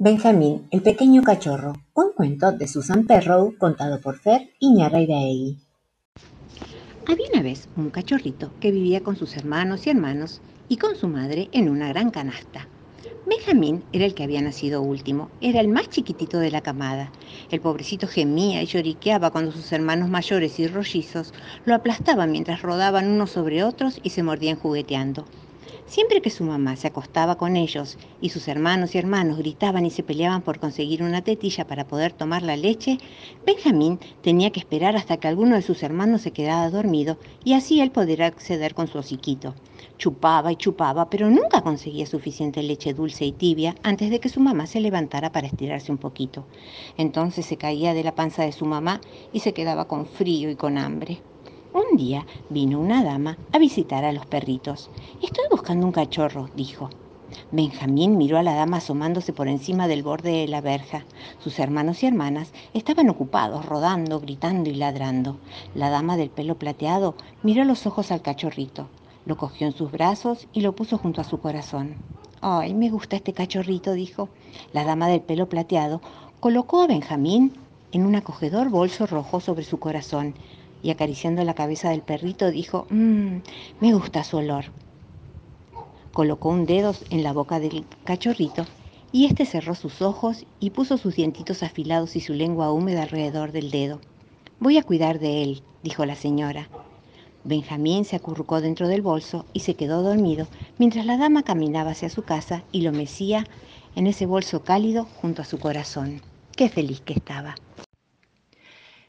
Benjamín, el pequeño cachorro, un cuento de Susan Perrow contado por Fer Iñarreiraegui. Había una vez un cachorrito que vivía con sus hermanos y hermanos y con su madre en una gran canasta. Benjamín era el que había nacido último, era el más chiquitito de la camada. El pobrecito gemía y lloriqueaba cuando sus hermanos mayores y rollizos lo aplastaban mientras rodaban unos sobre otros y se mordían jugueteando. Siempre que su mamá se acostaba con ellos y sus hermanos y hermanos gritaban y se peleaban por conseguir una tetilla para poder tomar la leche, Benjamín tenía que esperar hasta que alguno de sus hermanos se quedara dormido y así él poder acceder con su hociquito. Chupaba y chupaba, pero nunca conseguía suficiente leche dulce y tibia antes de que su mamá se levantara para estirarse un poquito. Entonces se caía de la panza de su mamá y se quedaba con frío y con hambre. Un día vino una dama a visitar a los perritos. Estoy buscando un cachorro, dijo. Benjamín miró a la dama asomándose por encima del borde de la verja. Sus hermanos y hermanas estaban ocupados, rodando, gritando y ladrando. La dama del pelo plateado miró los ojos al cachorrito. Lo cogió en sus brazos y lo puso junto a su corazón. Ay, me gusta este cachorrito, dijo. La dama del pelo plateado colocó a Benjamín en un acogedor bolso rojo sobre su corazón y acariciando la cabeza del perrito dijo, mmm, me gusta su olor. Colocó un dedo en la boca del cachorrito y éste cerró sus ojos y puso sus dientitos afilados y su lengua húmeda alrededor del dedo. Voy a cuidar de él, dijo la señora. Benjamín se acurrucó dentro del bolso y se quedó dormido mientras la dama caminaba hacia su casa y lo mecía en ese bolso cálido junto a su corazón. Qué feliz que estaba.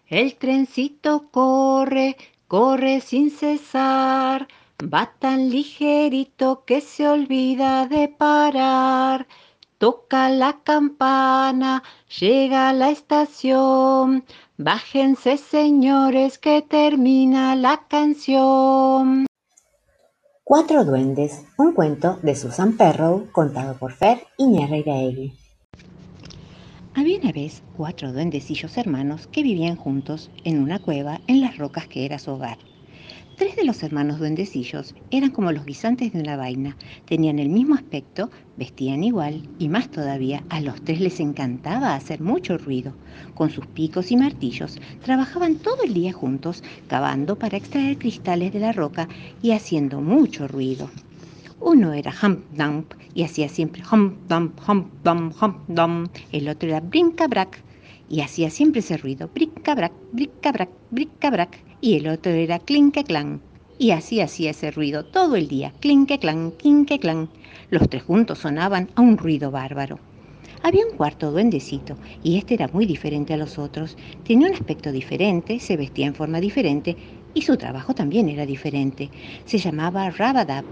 El trencito corre, corre sin cesar, va tan ligerito que se olvida de parar. Toca la campana, llega a la estación. Bájense, señores, que termina la canción. Cuatro duendes, un cuento de Susan Perrow contado por Fer Iñarreiraegui. Había una vez cuatro duendecillos hermanos que vivían juntos en una cueva en las rocas que era su hogar. Tres de los hermanos duendecillos eran como los guisantes de una vaina, tenían el mismo aspecto, vestían igual y más todavía, a los tres les encantaba hacer mucho ruido. Con sus picos y martillos trabajaban todo el día juntos, cavando para extraer cristales de la roca y haciendo mucho ruido. Uno era hump dump y hacía siempre hump dump, hump dump, hump dump. El otro era brinca brac y hacía siempre ese ruido, brinca brac, brinca brac, brinca brac. Y el otro era clinque clan y así hacía ese ruido todo el día, clinque clan, clinque clan. Los tres juntos sonaban a un ruido bárbaro. Había un cuarto duendecito y este era muy diferente a los otros. Tenía un aspecto diferente, se vestía en forma diferente y su trabajo también era diferente. Se llamaba Rabadab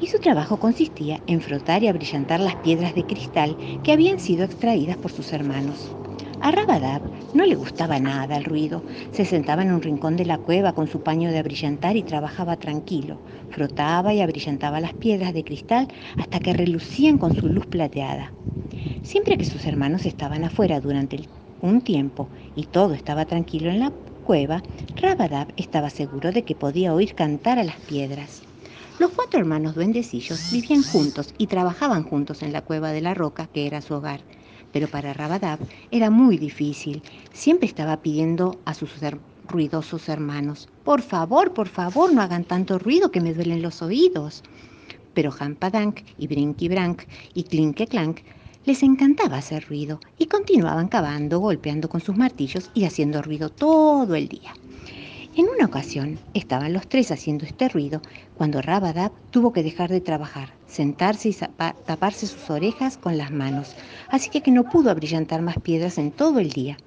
y su trabajo consistía en frotar y abrillantar las piedras de cristal que habían sido extraídas por sus hermanos. A Rabadab no le gustaba nada el ruido. Se sentaba en un rincón de la cueva con su paño de abrillantar y trabajaba tranquilo. Frotaba y abrillantaba las piedras de cristal hasta que relucían con su luz plateada. Siempre que sus hermanos estaban afuera durante un tiempo y todo estaba tranquilo en la cueva, Rabadab estaba seguro de que podía oír cantar a las piedras. Los cuatro hermanos duendecillos vivían juntos y trabajaban juntos en la cueva de la roca que era su hogar. Pero para Rabadab era muy difícil. Siempre estaba pidiendo a sus ruidosos hermanos, por favor, por favor, no hagan tanto ruido que me duelen los oídos. Pero Hampadank y Brinky Brank y Clinque Clank les encantaba hacer ruido y continuaban cavando, golpeando con sus martillos y haciendo ruido todo el día. En una ocasión estaban los tres haciendo este ruido cuando Rabadab tuvo que dejar de trabajar, sentarse y taparse sus orejas con las manos, así que, no pudo abrillantar más piedras en todo el día.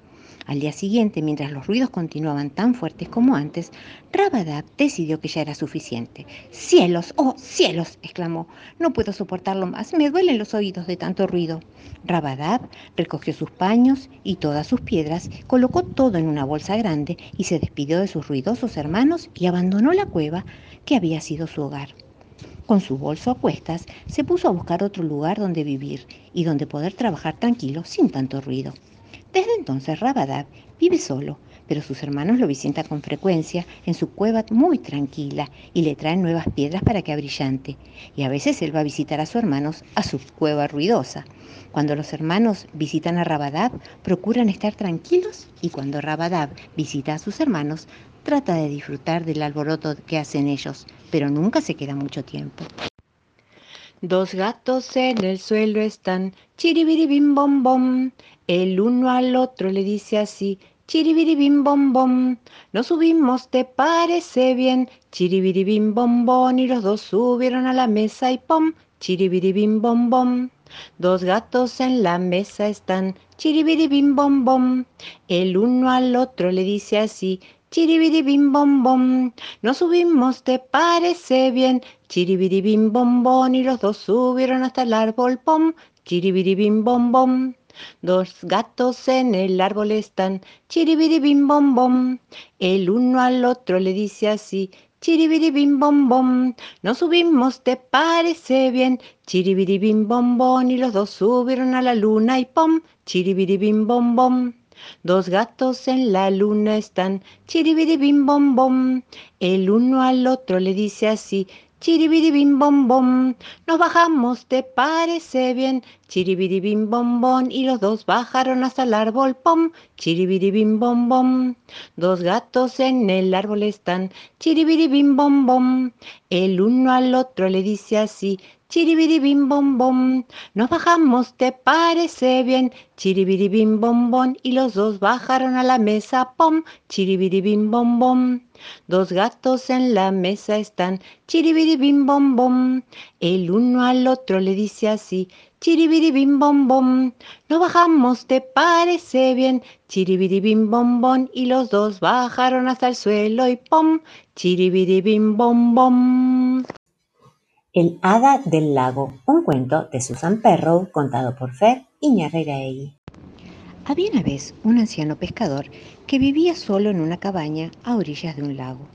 Al día siguiente, mientras los ruidos continuaban tan fuertes como antes, Rabadab decidió que ya era suficiente. ¡Cielos! ¡Oh, cielos! exclamó. No puedo soportarlo más. Me duelen los oídos de tanto ruido. Rabadab recogió sus paños y todas sus piedras, colocó todo en una bolsa grande y se despidió de sus ruidosos hermanos y abandonó la cueva que había sido su hogar. Con su bolso a cuestas, se puso a buscar otro lugar donde vivir y donde poder trabajar tranquilo sin tanto ruido. Desde entonces Rabadab vive solo, pero sus hermanos lo visitan con frecuencia en su cueva muy tranquila y le traen nuevas piedras para que abrillante. Y a veces él va a visitar a sus hermanos a su cueva ruidosa. Cuando los hermanos visitan a Rabadab, procuran estar tranquilos y cuando Rabadab visita a sus hermanos, trata de disfrutar del alboroto que hacen ellos, pero nunca se queda mucho tiempo. Dos gatos en el suelo están, chiribiribim bom bom. El uno al otro le dice así, Chiribiribim bom bom, nos subimos, ¿te parece bien? Chiribiribim bom bom, y los dos subieron a la mesa y pom, chiribiribim bom bom. Dos gatos en la mesa están, chiribiribim bom bom. El uno al otro le dice así, chiribiribim bom bom, nos subimos, ¿te parece bien? Chiribiribim bom bom, y los dos subieron hasta el árbol pom, chiribiribim bom bom. Dos gatos en el árbol están, chiribiribim bom bom. El uno al otro le dice así, chiribiribim bom bom. Nos subimos, ¿te parece bien? Chiribiribim bom bom. Y los dos subieron a la luna y pom, chiribiribim bom bom. Dos gatos en la luna están, chiribiribim bom bom. El uno al otro le dice así, Chiribiribim bom bom, nos bajamos, ¿te parece bien? Chiribiribim bom bom, y los dos bajaron hasta el árbol, pom, chiribiribim bom bom. Dos gatos en el árbol están, chiribiribim bom bom. El uno al otro le dice así, chiribiribim bom bom. Nos bajamos, ¿te parece bien? Chiribiribim bom bom, y los dos bajaron a la mesa, pom, chiribiribim bom bom. Dos gatos en la mesa están, chiribiribim bom bom. El uno al otro le dice así, chiribiribim bom bom. No bajamos, ¿te parece bien? Chiribiribim bom bom. Y los dos bajaron hasta el suelo y pom, chiribiribim bom bom. El Hada del Lago, un cuento de Susan Perrow contado por Fer Iñarreiraegui. Había una vez un anciano pescador que vivía solo en una cabaña a orillas de un lago.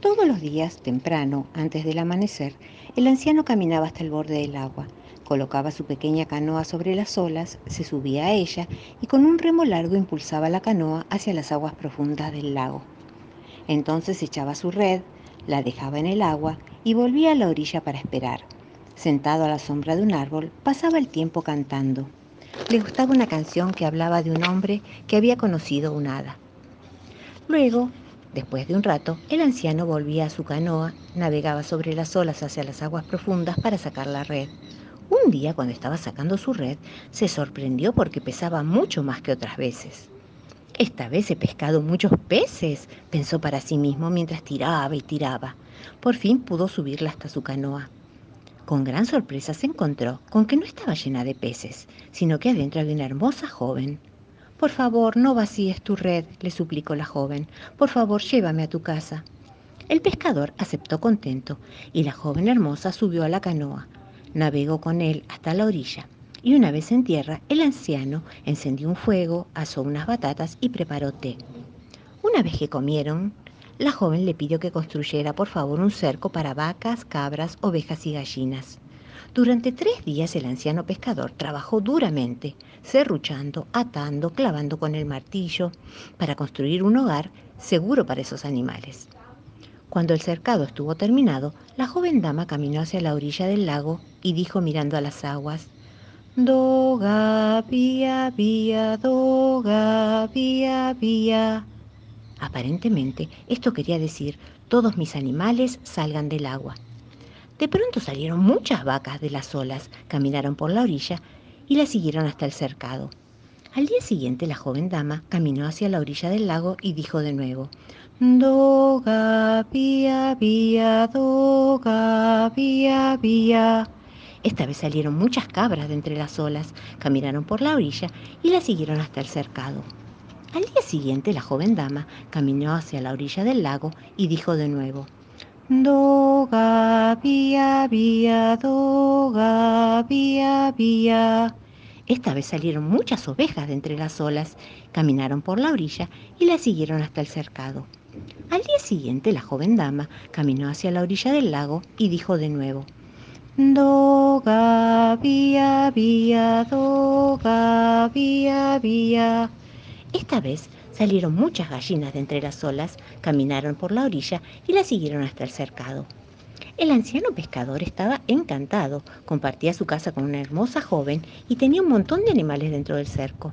Todos los días, temprano, antes del amanecer, el anciano caminaba hasta el borde del agua, colocaba su pequeña canoa sobre las olas, se subía a ella y con un remo largo impulsaba la canoa hacia las aguas profundas del lago. Entonces echaba su red, la dejaba en el agua y volvía a la orilla para esperar. Sentado a la sombra de un árbol, pasaba el tiempo cantando. Le gustaba una canción que hablaba de un hombre que había conocido un hada. Luego, después de un rato, el anciano volvía a su canoa, navegaba sobre las olas hacia las aguas profundas para sacar la red. Un día, cuando estaba sacando su red, se sorprendió porque pesaba mucho más que otras veces. Esta vez he pescado muchos peces, pensó para sí mismo mientras tiraba y tiraba. Por fin pudo subirla hasta su canoa. Con gran sorpresa se encontró con que no estaba llena de peces, sino que adentro había una hermosa joven. Por favor, no vacíes tu red, le suplicó la joven. Por favor, llévame a tu casa. El pescador aceptó contento y la joven hermosa subió a la canoa. Navegó con él hasta la orilla y una vez en tierra, el anciano encendió un fuego, asó unas batatas y preparó té. Una vez que comieron, la joven le pidió que construyera por favor un cerco para vacas, cabras, ovejas y gallinas. Durante tres días el anciano pescador trabajó duramente, serruchando, atando, clavando con el martillo, para construir un hogar seguro para esos animales. Cuando el cercado estuvo terminado, la joven dama caminó hacia la orilla del lago y dijo mirando a las aguas, Doga, vía, vía, doga, vía, vía. Aparentemente, esto quería decir, todos mis animales salgan del agua. De pronto salieron muchas vacas de las olas, caminaron por la orilla y la siguieron hasta el cercado. Al día siguiente la joven dama caminó hacia la orilla del lago y dijo de nuevo, Doga, vía, vía, doga, vía, vía. Esta vez salieron muchas cabras de entre las olas, caminaron por la orilla y la siguieron hasta el cercado. Al día siguiente la joven dama caminó hacia la orilla del lago y dijo de nuevo, Doga, vía, vía, doga, vía, vía. Esta vez salieron muchas ovejas de entre las olas, caminaron por la orilla y la siguieron hasta el cercado. Al día siguiente la joven dama caminó hacia la orilla del lago y dijo de nuevo, Doga, vía, vía, doga, vía, vía. Esta vez Salieron muchas gallinas de entre las olas, caminaron por la orilla y la siguieron hasta el cercado. El anciano pescador estaba encantado, compartía su casa con una hermosa joven y tenía un montón de animales dentro del cerco.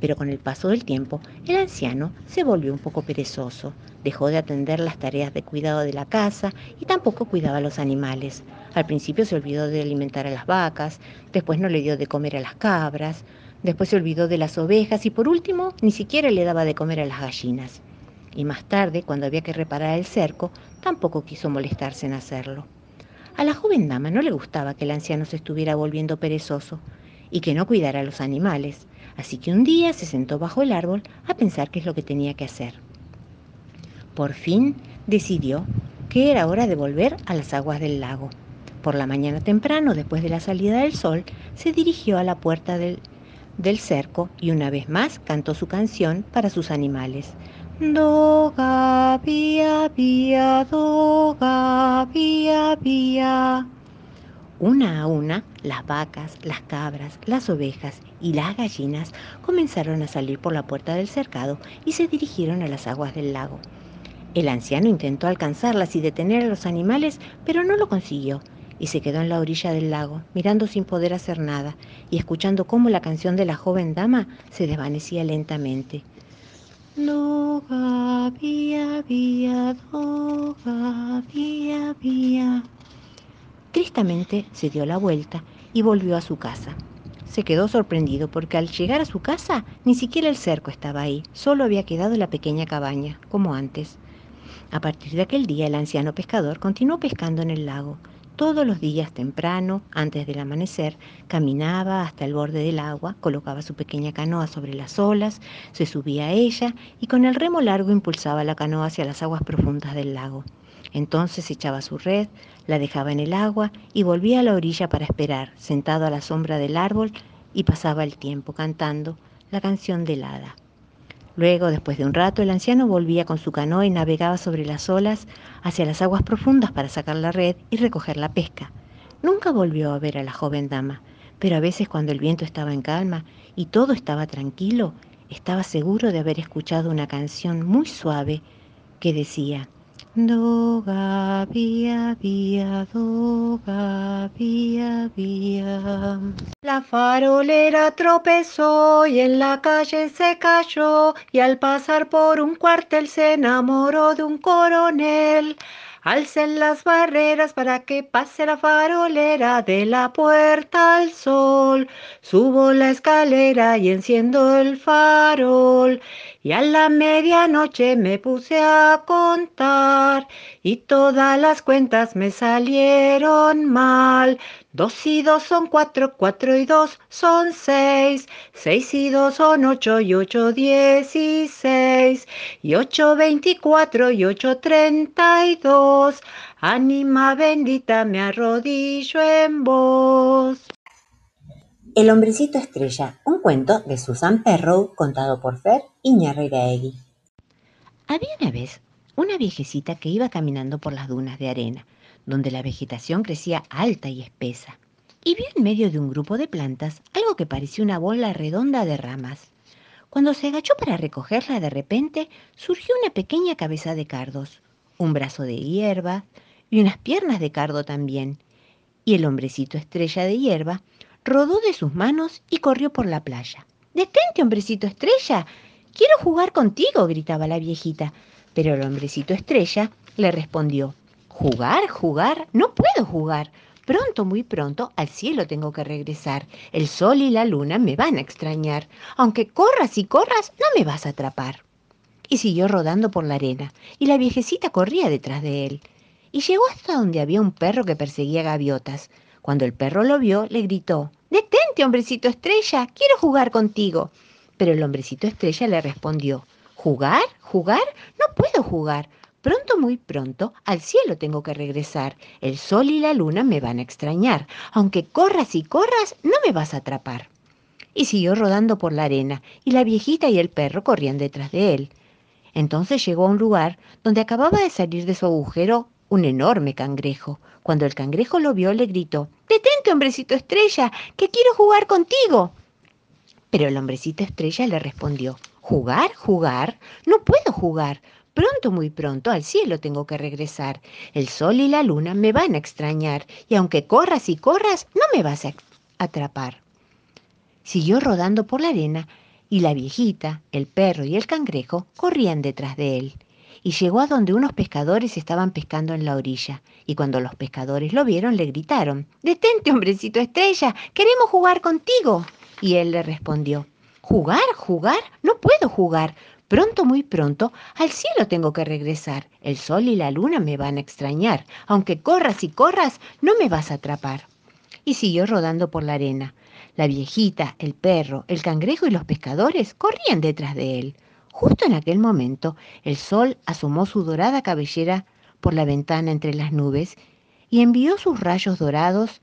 Pero con el paso del tiempo, el anciano se volvió un poco perezoso, dejó de atender las tareas de cuidado de la casa y tampoco cuidaba a los animales. Al principio se olvidó de alimentar a las vacas, después no le dio de comer a las cabras, después se olvidó de las ovejas y por último ni siquiera le daba de comer a las gallinas. Y más tarde, cuando había que reparar el cerco, tampoco quiso molestarse en hacerlo. A la joven dama no le gustaba que el anciano se estuviera volviendo perezoso y que no cuidara a los animales, así que un día se sentó bajo el árbol a pensar qué es lo que tenía que hacer. Por fin decidió que era hora de volver a las aguas del lago. Por la mañana temprano, después de la salida del sol, se dirigió a la puerta del, del cerco y una vez más cantó su canción para sus animales. Doga, vía, vía, doga, vía, vía. Una a una, las vacas, las cabras, las ovejas y las gallinas comenzaron a salir por la puerta del cercado y se dirigieron a las aguas del lago. El anciano intentó alcanzarlas y detener a los animales, pero no lo consiguió, y se quedó en la orilla del lago, mirando sin poder hacer nada y escuchando cómo la canción de la joven dama se desvanecía lentamente. Doga, vía, vía, doga, vía, vía. Tristamente se dio la vuelta y volvió a su casa. Se quedó sorprendido porque al llegar a su casa ni siquiera el cerco estaba ahí, solo había quedado la pequeña cabaña, como antes. A partir de aquel día el anciano pescador continuó pescando en el lago. Todos los días temprano, antes del amanecer, caminaba hasta el borde del agua, colocaba su pequeña canoa sobre las olas, se subía a ella y con el remo largo impulsaba la canoa hacia las aguas profundas del lago. Entonces echaba su red, la dejaba en el agua y volvía a la orilla para esperar, sentado a la sombra del árbol, y pasaba el tiempo cantando la canción del hada. Luego, después de un rato, el anciano volvía con su canoa y navegaba sobre las olas hacia las aguas profundas para sacar la red y recoger la pesca. Nunca volvió a ver a la joven dama, pero a veces cuando el viento estaba en calma y todo estaba tranquilo, estaba seguro de haber escuchado una canción muy suave que decía, Doga, vía, doga, vía, vía. La farolera tropezó y en la calle se cayó y al pasar por un cuartel se enamoró de un coronel. Alcen las barreras para que pase la farolera de la puerta al sol. Subo la escalera y enciendo el farol. Y a la medianoche me puse a contar y todas las cuentas me salieron mal. Dos y dos son cuatro, cuatro y dos son seis, seis y dos son ocho y ocho dieciséis, y ocho veinticuatro y ocho treinta y dos. Ánima bendita me arrodillo en vos. El hombrecito estrella, un cuento de Susan Perrow contado por Fer Iñárritu. Había una vez una viejecita que iba caminando por las dunas de arena, donde la vegetación crecía alta y espesa, y vio en medio de un grupo de plantas algo que parecía una bola redonda de ramas. Cuando se agachó para recogerla, de repente surgió una pequeña cabeza de cardos, un brazo de hierba y unas piernas de cardo también, y el hombrecito estrella de hierba rodó de sus manos y corrió por la playa. Detente, hombrecito estrella. Quiero jugar contigo, gritaba la viejita. Pero el hombrecito estrella le respondió, ¿Jugar? ¿Jugar? No puedo jugar. Pronto, muy pronto, al cielo tengo que regresar. El sol y la luna me van a extrañar. Aunque corras y corras, no me vas a atrapar. Y siguió rodando por la arena, y la viejecita corría detrás de él. Y llegó hasta donde había un perro que perseguía gaviotas. Cuando el perro lo vio, le gritó, Detente, hombrecito estrella, quiero jugar contigo. Pero el hombrecito estrella le respondió, ¿Jugar? ¿Jugar? No puedo jugar. Pronto, muy pronto, al cielo tengo que regresar. El sol y la luna me van a extrañar. Aunque corras y corras, no me vas a atrapar. Y siguió rodando por la arena, y la viejita y el perro corrían detrás de él. Entonces llegó a un lugar donde acababa de salir de su agujero un enorme cangrejo. Cuando el cangrejo lo vio, le gritó, Detente, hombrecito estrella, que quiero jugar contigo. Pero el hombrecito estrella le respondió, ¿Jugar? ¿Jugar? No puedo jugar. Pronto, muy pronto, al cielo tengo que regresar. El sol y la luna me van a extrañar, y aunque corras y corras, no me vas a atrapar. Siguió rodando por la arena, y la viejita, el perro y el cangrejo corrían detrás de él. Y llegó a donde unos pescadores estaban pescando en la orilla, y cuando los pescadores lo vieron le gritaron, Detente, hombrecito estrella, queremos jugar contigo. Y él le respondió, ¿Jugar? ¿Jugar? No puedo jugar. Pronto, muy pronto, al cielo tengo que regresar. El sol y la luna me van a extrañar. Aunque corras y corras, no me vas a atrapar. Y siguió rodando por la arena. La viejita, el perro, el cangrejo y los pescadores corrían detrás de él. Justo en aquel momento, el sol asomó su dorada cabellera por la ventana entre las nubes y envió sus rayos dorados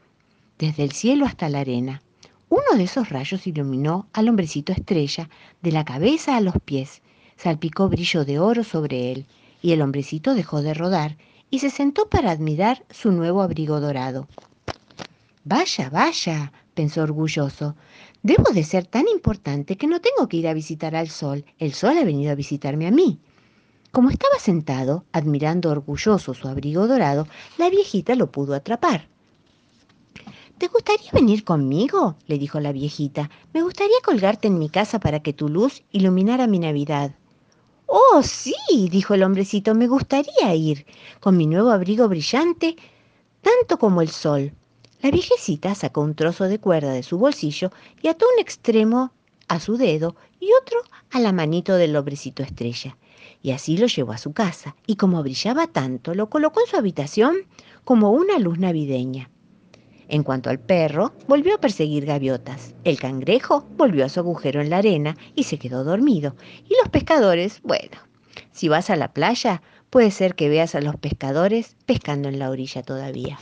desde el cielo hasta la arena. Uno de esos rayos iluminó al hombrecito estrella de la cabeza a los pies, salpicó brillo de oro sobre él, y el hombrecito dejó de rodar y se sentó para admirar su nuevo abrigo dorado. Vaya, vaya, pensó orgulloso, debo de ser tan importante que no tengo que ir a visitar al sol, el sol ha venido a visitarme a mí. Como estaba sentado, admirando orgulloso su abrigo dorado, la viejita lo pudo atrapar. ¿Te gustaría venir conmigo? le dijo la viejita. Me gustaría colgarte en mi casa para que tu luz iluminara mi Navidad. Oh, sí, dijo el hombrecito, me gustaría ir, con mi nuevo abrigo brillante, tanto como el sol. La viejecita sacó un trozo de cuerda de su bolsillo y ató un extremo a su dedo y otro a la manito del hombrecito estrella. Y así lo llevó a su casa, y como brillaba tanto, lo colocó en su habitación como una luz navideña. En cuanto al perro, volvió a perseguir gaviotas. El cangrejo volvió a su agujero en la arena y se quedó dormido. Y los pescadores, bueno, si vas a la playa, puede ser que veas a los pescadores pescando en la orilla todavía.